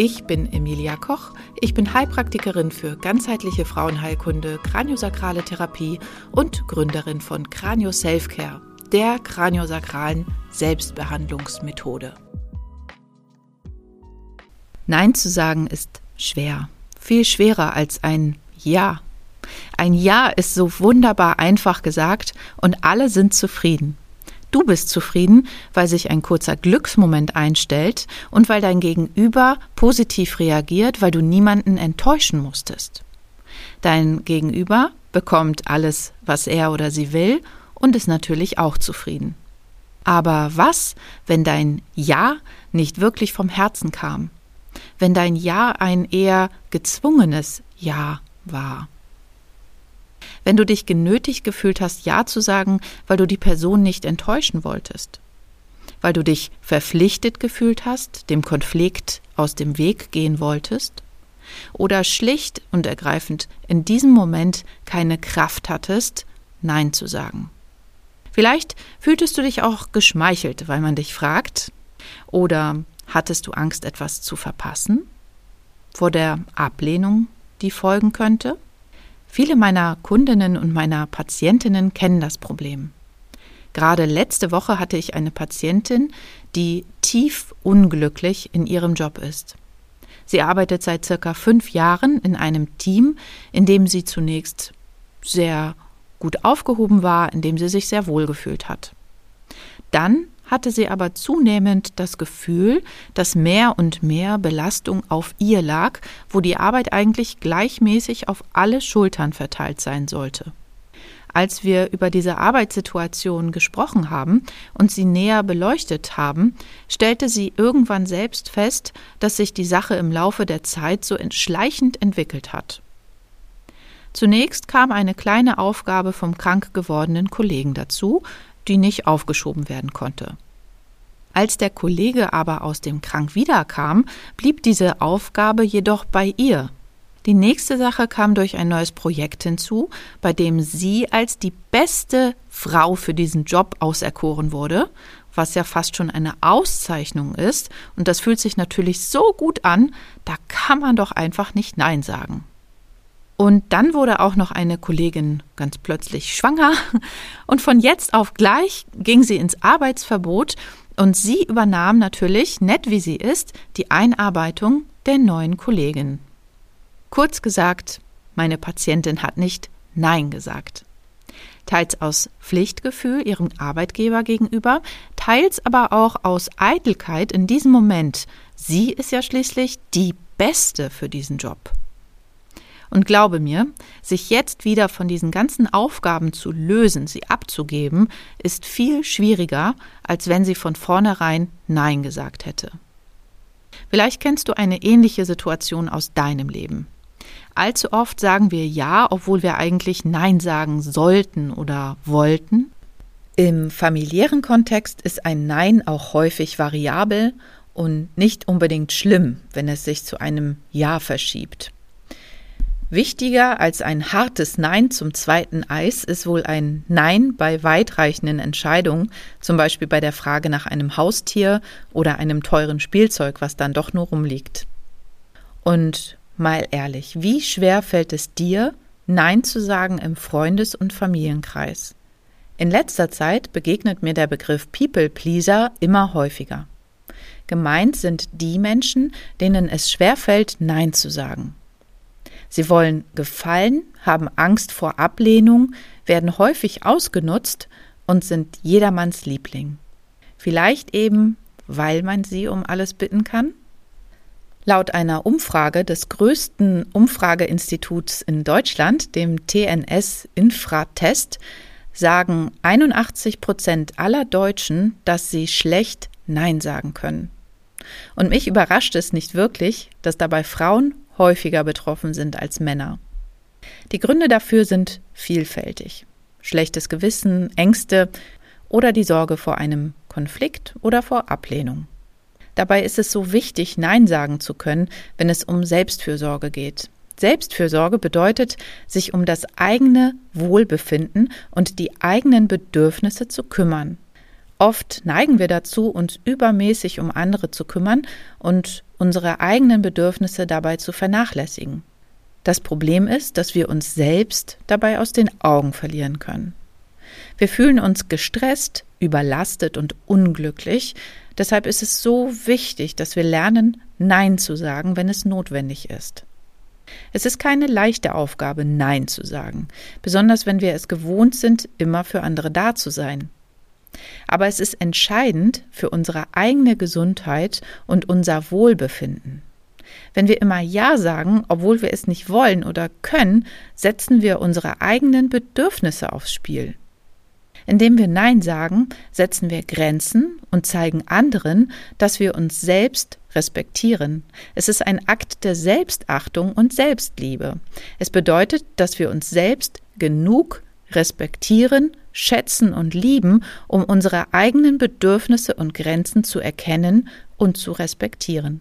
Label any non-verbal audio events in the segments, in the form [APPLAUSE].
Ich bin Emilia Koch. Ich bin Heilpraktikerin für ganzheitliche Frauenheilkunde, kraniosakrale Therapie und Gründerin von Kranio Selfcare, der kraniosakralen Selbstbehandlungsmethode. Nein zu sagen ist schwer, viel schwerer als ein Ja. Ein Ja ist so wunderbar einfach gesagt und alle sind zufrieden. Du bist zufrieden, weil sich ein kurzer Glücksmoment einstellt und weil dein Gegenüber positiv reagiert, weil du niemanden enttäuschen musstest. Dein Gegenüber bekommt alles, was er oder sie will und ist natürlich auch zufrieden. Aber was, wenn dein Ja nicht wirklich vom Herzen kam? Wenn dein Ja ein eher gezwungenes Ja war? Wenn du dich genötigt gefühlt hast, Ja zu sagen, weil du die Person nicht enttäuschen wolltest, weil du dich verpflichtet gefühlt hast, dem Konflikt aus dem Weg gehen wolltest, oder schlicht und ergreifend in diesem Moment keine Kraft hattest, Nein zu sagen. Vielleicht fühltest du dich auch geschmeichelt, weil man dich fragt, oder hattest du Angst, etwas zu verpassen, vor der Ablehnung, die folgen könnte? Viele meiner Kundinnen und meiner Patientinnen kennen das Problem. Gerade letzte Woche hatte ich eine Patientin, die tief unglücklich in ihrem Job ist. Sie arbeitet seit circa fünf Jahren in einem Team, in dem sie zunächst sehr gut aufgehoben war, in dem sie sich sehr wohl gefühlt hat. Dann hatte sie aber zunehmend das Gefühl, dass mehr und mehr Belastung auf ihr lag, wo die Arbeit eigentlich gleichmäßig auf alle Schultern verteilt sein sollte. Als wir über diese Arbeitssituation gesprochen haben und sie näher beleuchtet haben, stellte sie irgendwann selbst fest, dass sich die Sache im Laufe der Zeit so schleichend entwickelt hat. Zunächst kam eine kleine Aufgabe vom krank gewordenen Kollegen dazu, die nicht aufgeschoben werden konnte. Als der Kollege aber aus dem Krank wiederkam, blieb diese Aufgabe jedoch bei ihr. Die nächste Sache kam durch ein neues Projekt hinzu, bei dem sie als die beste Frau für diesen Job auserkoren wurde, was ja fast schon eine Auszeichnung ist, und das fühlt sich natürlich so gut an, da kann man doch einfach nicht Nein sagen. Und dann wurde auch noch eine Kollegin ganz plötzlich schwanger und von jetzt auf gleich ging sie ins Arbeitsverbot und sie übernahm natürlich, nett wie sie ist, die Einarbeitung der neuen Kollegin. Kurz gesagt, meine Patientin hat nicht Nein gesagt. Teils aus Pflichtgefühl ihrem Arbeitgeber gegenüber, teils aber auch aus Eitelkeit in diesem Moment. Sie ist ja schließlich die Beste für diesen Job. Und glaube mir, sich jetzt wieder von diesen ganzen Aufgaben zu lösen, sie abzugeben, ist viel schwieriger, als wenn sie von vornherein Nein gesagt hätte. Vielleicht kennst du eine ähnliche Situation aus deinem Leben. Allzu oft sagen wir Ja, obwohl wir eigentlich Nein sagen sollten oder wollten. Im familiären Kontext ist ein Nein auch häufig variabel und nicht unbedingt schlimm, wenn es sich zu einem Ja verschiebt. Wichtiger als ein hartes Nein zum zweiten Eis ist wohl ein Nein bei weitreichenden Entscheidungen, zum Beispiel bei der Frage nach einem Haustier oder einem teuren Spielzeug, was dann doch nur rumliegt. Und mal ehrlich, wie schwer fällt es dir, Nein zu sagen im Freundes- und Familienkreis? In letzter Zeit begegnet mir der Begriff People Pleaser immer häufiger. Gemeint sind die Menschen, denen es schwerfällt, Nein zu sagen. Sie wollen gefallen, haben Angst vor Ablehnung, werden häufig ausgenutzt und sind jedermanns Liebling. Vielleicht eben, weil man sie um alles bitten kann? Laut einer Umfrage des größten Umfrageinstituts in Deutschland, dem TNS Infratest, sagen 81 Prozent aller Deutschen, dass sie schlecht Nein sagen können. Und mich überrascht es nicht wirklich, dass dabei Frauen häufiger betroffen sind als Männer. Die Gründe dafür sind vielfältig. schlechtes Gewissen, Ängste oder die Sorge vor einem Konflikt oder vor Ablehnung. Dabei ist es so wichtig, Nein sagen zu können, wenn es um Selbstfürsorge geht. Selbstfürsorge bedeutet, sich um das eigene Wohlbefinden und die eigenen Bedürfnisse zu kümmern. Oft neigen wir dazu, uns übermäßig um andere zu kümmern und unsere eigenen Bedürfnisse dabei zu vernachlässigen. Das Problem ist, dass wir uns selbst dabei aus den Augen verlieren können. Wir fühlen uns gestresst, überlastet und unglücklich. Deshalb ist es so wichtig, dass wir lernen, Nein zu sagen, wenn es notwendig ist. Es ist keine leichte Aufgabe, Nein zu sagen, besonders wenn wir es gewohnt sind, immer für andere da zu sein. Aber es ist entscheidend für unsere eigene Gesundheit und unser Wohlbefinden. Wenn wir immer Ja sagen, obwohl wir es nicht wollen oder können, setzen wir unsere eigenen Bedürfnisse aufs Spiel. Indem wir Nein sagen, setzen wir Grenzen und zeigen anderen, dass wir uns selbst respektieren. Es ist ein Akt der Selbstachtung und Selbstliebe. Es bedeutet, dass wir uns selbst genug respektieren, schätzen und lieben, um unsere eigenen Bedürfnisse und Grenzen zu erkennen und zu respektieren.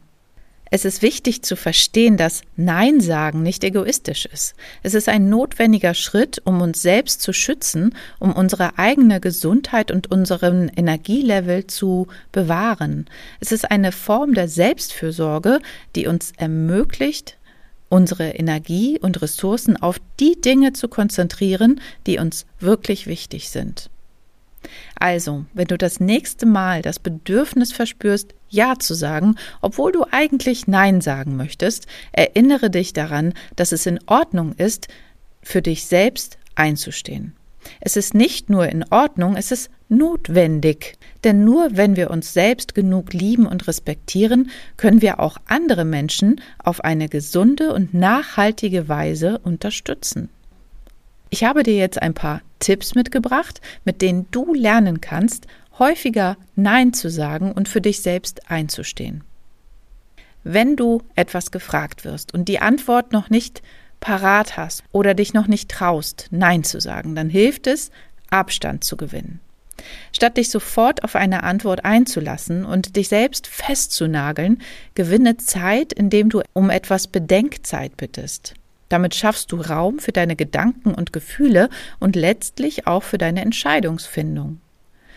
Es ist wichtig zu verstehen, dass Nein sagen nicht egoistisch ist. Es ist ein notwendiger Schritt, um uns selbst zu schützen, um unsere eigene Gesundheit und unseren Energielevel zu bewahren. Es ist eine Form der Selbstfürsorge, die uns ermöglicht, unsere Energie und Ressourcen auf die Dinge zu konzentrieren, die uns wirklich wichtig sind. Also, wenn du das nächste Mal das Bedürfnis verspürst, Ja zu sagen, obwohl du eigentlich Nein sagen möchtest, erinnere dich daran, dass es in Ordnung ist, für dich selbst einzustehen. Es ist nicht nur in Ordnung, es ist notwendig. Denn nur wenn wir uns selbst genug lieben und respektieren, können wir auch andere Menschen auf eine gesunde und nachhaltige Weise unterstützen. Ich habe dir jetzt ein paar Tipps mitgebracht, mit denen du lernen kannst, häufiger Nein zu sagen und für dich selbst einzustehen. Wenn du etwas gefragt wirst und die Antwort noch nicht parat hast oder dich noch nicht traust, Nein zu sagen, dann hilft es, Abstand zu gewinnen. Statt dich sofort auf eine Antwort einzulassen und dich selbst festzunageln, gewinne Zeit, indem du um etwas Bedenkzeit bittest. Damit schaffst du Raum für deine Gedanken und Gefühle und letztlich auch für deine Entscheidungsfindung.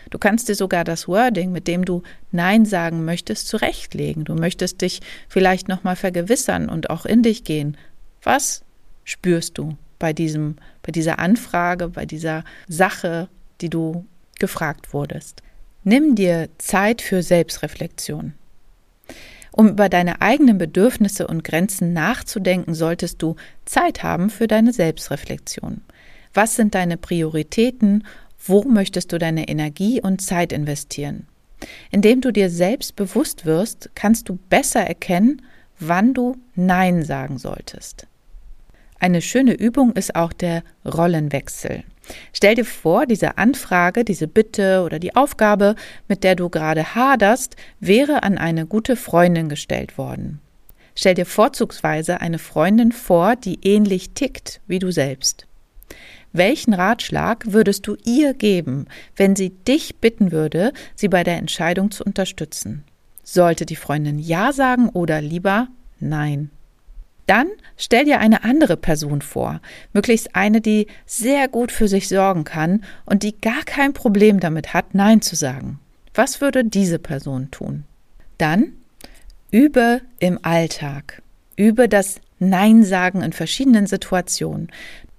Du kannst dir sogar das Wording, mit dem du Nein sagen möchtest, zurechtlegen. Du möchtest dich vielleicht nochmal vergewissern und auch in dich gehen. Was spürst du bei diesem, bei dieser Anfrage, bei dieser Sache, die du gefragt wurdest? Nimm dir Zeit für Selbstreflexion. Um über deine eigenen Bedürfnisse und Grenzen nachzudenken, solltest du Zeit haben für deine Selbstreflexion. Was sind deine Prioritäten? Wo möchtest du deine Energie und Zeit investieren? Indem du dir selbst bewusst wirst, kannst du besser erkennen, wann du Nein sagen solltest. Eine schöne Übung ist auch der Rollenwechsel. Stell dir vor, diese Anfrage, diese Bitte oder die Aufgabe, mit der du gerade haderst, wäre an eine gute Freundin gestellt worden. Stell dir vorzugsweise eine Freundin vor, die ähnlich tickt wie du selbst. Welchen Ratschlag würdest du ihr geben, wenn sie dich bitten würde, sie bei der Entscheidung zu unterstützen? Sollte die Freundin Ja sagen oder lieber Nein? Dann stell dir eine andere Person vor, möglichst eine, die sehr gut für sich sorgen kann und die gar kein Problem damit hat, Nein zu sagen. Was würde diese Person tun? Dann übe im Alltag. Übe das Nein sagen in verschiedenen Situationen.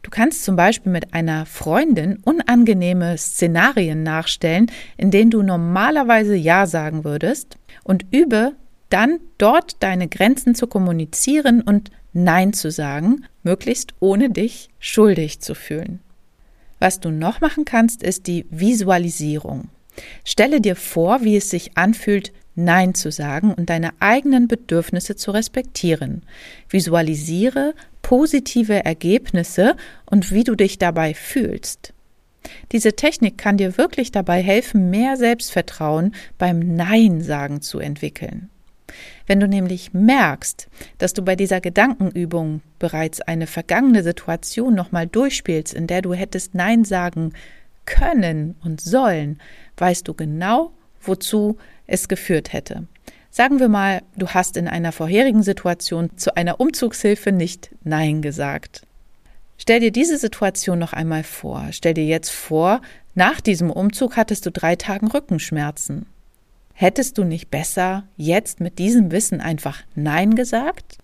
Du kannst zum Beispiel mit einer Freundin unangenehme Szenarien nachstellen, in denen du normalerweise Ja sagen würdest und übe dann dort deine Grenzen zu kommunizieren und Nein zu sagen, möglichst ohne dich schuldig zu fühlen. Was du noch machen kannst, ist die Visualisierung. Stelle dir vor, wie es sich anfühlt, Nein zu sagen und deine eigenen Bedürfnisse zu respektieren. Visualisiere positive Ergebnisse und wie du dich dabei fühlst. Diese Technik kann dir wirklich dabei helfen, mehr Selbstvertrauen beim Nein sagen zu entwickeln. Wenn du nämlich merkst, dass du bei dieser Gedankenübung bereits eine vergangene Situation nochmal durchspielst, in der du hättest Nein sagen können und sollen, weißt du genau, wozu es geführt hätte. Sagen wir mal, du hast in einer vorherigen Situation zu einer Umzugshilfe nicht Nein gesagt. Stell dir diese Situation noch einmal vor. Stell dir jetzt vor, nach diesem Umzug hattest du drei Tagen Rückenschmerzen. Hättest du nicht besser jetzt mit diesem Wissen einfach Nein gesagt?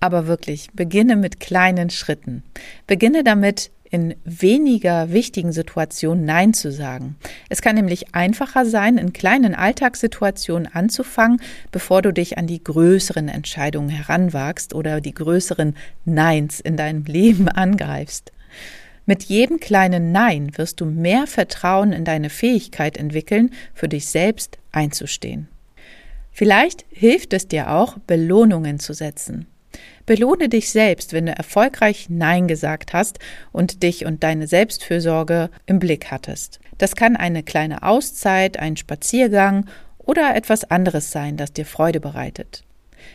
Aber wirklich, beginne mit kleinen Schritten. Beginne damit, in weniger wichtigen Situationen Nein zu sagen. Es kann nämlich einfacher sein, in kleinen Alltagssituationen anzufangen, bevor du dich an die größeren Entscheidungen heranwagst oder die größeren Neins in deinem Leben [LAUGHS] angreifst. Mit jedem kleinen Nein wirst du mehr Vertrauen in deine Fähigkeit entwickeln, für dich selbst einzustehen. Vielleicht hilft es dir auch, Belohnungen zu setzen. Belohne dich selbst, wenn du erfolgreich Nein gesagt hast und dich und deine Selbstfürsorge im Blick hattest. Das kann eine kleine Auszeit, ein Spaziergang oder etwas anderes sein, das dir Freude bereitet.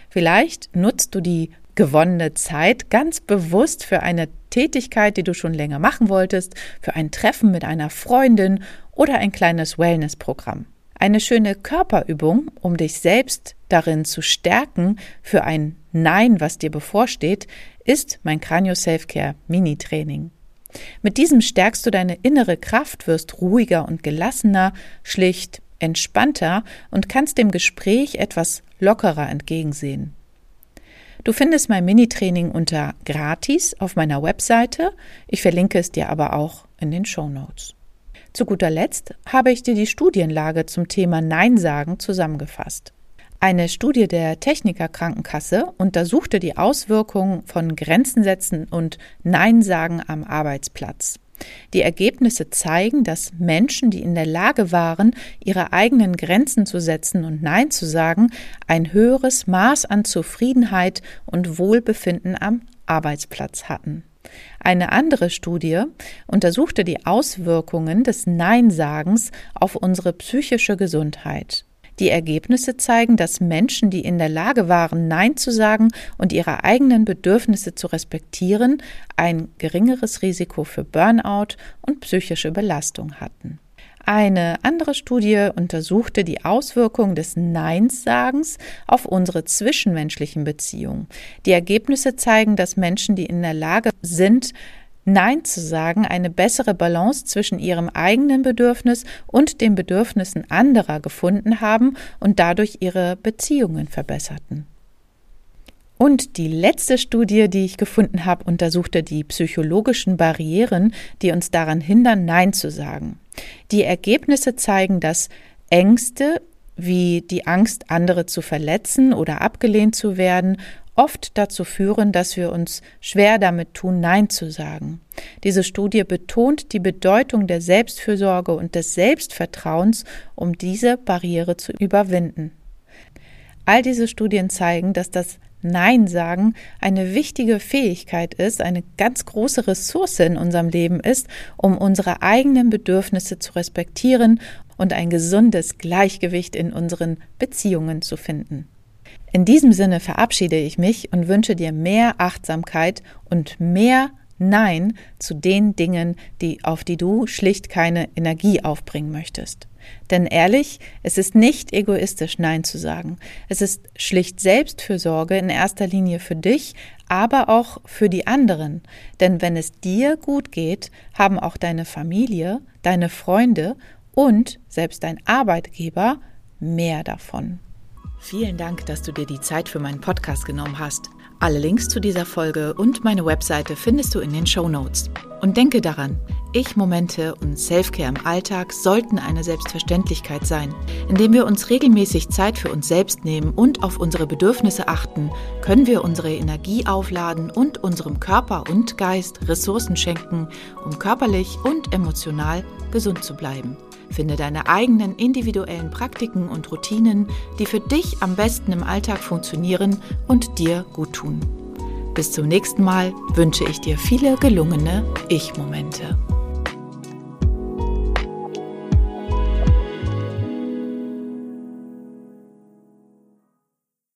Vielleicht nutzt du die gewonnene Zeit ganz bewusst für eine Tätigkeit, die du schon länger machen wolltest, für ein Treffen mit einer Freundin oder ein kleines Wellnessprogramm. Eine schöne Körperübung, um dich selbst darin zu stärken für ein Nein, was dir bevorsteht, ist mein Cranio Self-Care Mini-Training. Mit diesem stärkst du deine innere Kraft, wirst ruhiger und gelassener, schlicht entspannter und kannst dem Gespräch etwas lockerer entgegensehen. Du findest mein Mini-Training unter gratis auf meiner Webseite. Ich verlinke es dir aber auch in den Show Notes. Zu guter Letzt habe ich dir die Studienlage zum Thema Nein sagen zusammengefasst. Eine Studie der Techniker Krankenkasse untersuchte die Auswirkungen von Grenzen setzen und Nein sagen am Arbeitsplatz. Die Ergebnisse zeigen, dass Menschen, die in der Lage waren, ihre eigenen Grenzen zu setzen und Nein zu sagen, ein höheres Maß an Zufriedenheit und Wohlbefinden am Arbeitsplatz hatten. Eine andere Studie untersuchte die Auswirkungen des Neinsagens auf unsere psychische Gesundheit. Die Ergebnisse zeigen, dass Menschen, die in der Lage waren, Nein zu sagen und ihre eigenen Bedürfnisse zu respektieren, ein geringeres Risiko für Burnout und psychische Belastung hatten. Eine andere Studie untersuchte die Auswirkungen des Neinsagens auf unsere zwischenmenschlichen Beziehungen. Die Ergebnisse zeigen, dass Menschen, die in der Lage sind, Nein zu sagen, eine bessere Balance zwischen ihrem eigenen Bedürfnis und den Bedürfnissen anderer gefunden haben und dadurch ihre Beziehungen verbesserten. Und die letzte Studie, die ich gefunden habe, untersuchte die psychologischen Barrieren, die uns daran hindern, Nein zu sagen. Die Ergebnisse zeigen, dass Ängste wie die Angst, andere zu verletzen oder abgelehnt zu werden, oft dazu führen, dass wir uns schwer damit tun, Nein zu sagen. Diese Studie betont die Bedeutung der Selbstfürsorge und des Selbstvertrauens, um diese Barriere zu überwinden. All diese Studien zeigen, dass das Nein sagen eine wichtige Fähigkeit ist, eine ganz große Ressource in unserem Leben ist, um unsere eigenen Bedürfnisse zu respektieren und ein gesundes Gleichgewicht in unseren Beziehungen zu finden. In diesem Sinne verabschiede ich mich und wünsche dir mehr Achtsamkeit und mehr Nein zu den Dingen, die, auf die du schlicht keine Energie aufbringen möchtest. Denn ehrlich, es ist nicht egoistisch, Nein zu sagen. Es ist schlicht Selbstfürsorge in erster Linie für dich, aber auch für die anderen. Denn wenn es dir gut geht, haben auch deine Familie, deine Freunde und selbst dein Arbeitgeber mehr davon. Vielen Dank, dass du dir die Zeit für meinen Podcast genommen hast. Alle Links zu dieser Folge und meine Webseite findest du in den Show Notes. Und denke daran, Ich-Momente und Selfcare im Alltag sollten eine Selbstverständlichkeit sein. Indem wir uns regelmäßig Zeit für uns selbst nehmen und auf unsere Bedürfnisse achten, können wir unsere Energie aufladen und unserem Körper und Geist Ressourcen schenken, um körperlich und emotional gesund zu bleiben. Finde deine eigenen individuellen Praktiken und Routinen, die für dich am besten im Alltag funktionieren und dir gut tun. Bis zum nächsten Mal wünsche ich dir viele gelungene Ich-Momente.